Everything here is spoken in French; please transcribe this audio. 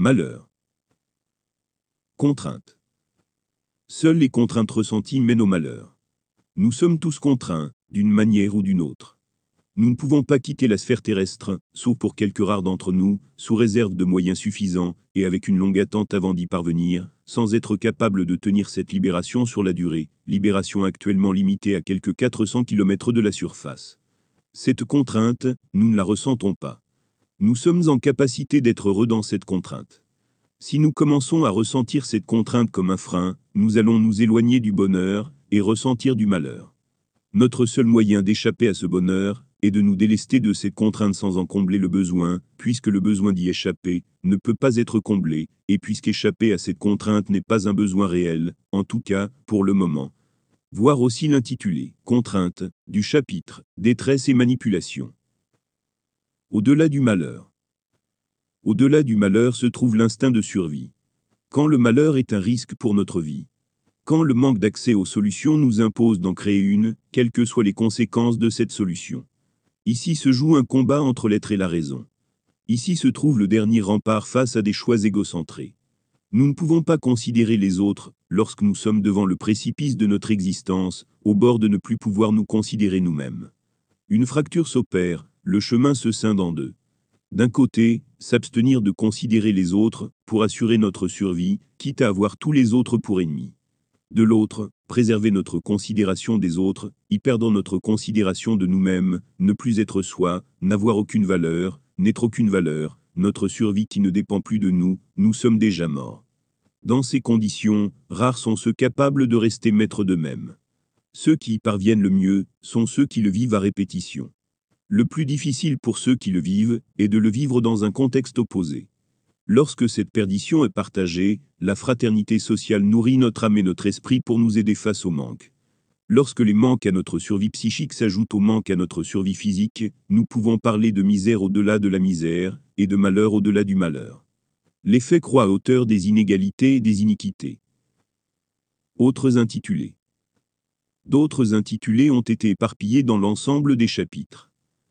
Malheur. Contrainte. Seules les contraintes ressenties mènent au malheur. Nous sommes tous contraints, d'une manière ou d'une autre. Nous ne pouvons pas quitter la sphère terrestre, sauf pour quelques rares d'entre nous, sous réserve de moyens suffisants, et avec une longue attente avant d'y parvenir, sans être capable de tenir cette libération sur la durée, libération actuellement limitée à quelques 400 km de la surface. Cette contrainte, nous ne la ressentons pas. Nous sommes en capacité d'être heureux dans cette contrainte. Si nous commençons à ressentir cette contrainte comme un frein, nous allons nous éloigner du bonheur et ressentir du malheur. Notre seul moyen d'échapper à ce bonheur est de nous délester de cette contrainte sans en combler le besoin, puisque le besoin d'y échapper ne peut pas être comblé, et puisqu'échapper à cette contrainte n'est pas un besoin réel, en tout cas, pour le moment. Voir aussi l'intitulé « Contrainte » du chapitre « Détresse et manipulation ». Au-delà du malheur. Au-delà du malheur se trouve l'instinct de survie. Quand le malheur est un risque pour notre vie. Quand le manque d'accès aux solutions nous impose d'en créer une, quelles que soient les conséquences de cette solution. Ici se joue un combat entre l'être et la raison. Ici se trouve le dernier rempart face à des choix égocentrés. Nous ne pouvons pas considérer les autres, lorsque nous sommes devant le précipice de notre existence, au bord de ne plus pouvoir nous considérer nous-mêmes. Une fracture s'opère, le chemin se scinde en deux. D'un côté, s'abstenir de considérer les autres, pour assurer notre survie, quitte à avoir tous les autres pour ennemis. De l'autre, préserver notre considération des autres, y perdant notre considération de nous-mêmes, ne plus être soi, n'avoir aucune valeur, n'être aucune valeur, notre survie qui ne dépend plus de nous, nous sommes déjà morts. Dans ces conditions, rares sont ceux capables de rester maîtres d'eux-mêmes. Ceux qui y parviennent le mieux sont ceux qui le vivent à répétition. Le plus difficile pour ceux qui le vivent est de le vivre dans un contexte opposé. Lorsque cette perdition est partagée, la fraternité sociale nourrit notre âme et notre esprit pour nous aider face au manque. Lorsque les manques à notre survie psychique s'ajoutent aux manques à notre survie physique, nous pouvons parler de misère au-delà de la misère, et de malheur au-delà du malheur. L'effet croît à hauteur des inégalités et des iniquités. Autres intitulés. D'autres intitulés ont été éparpillés dans l'ensemble des chapitres.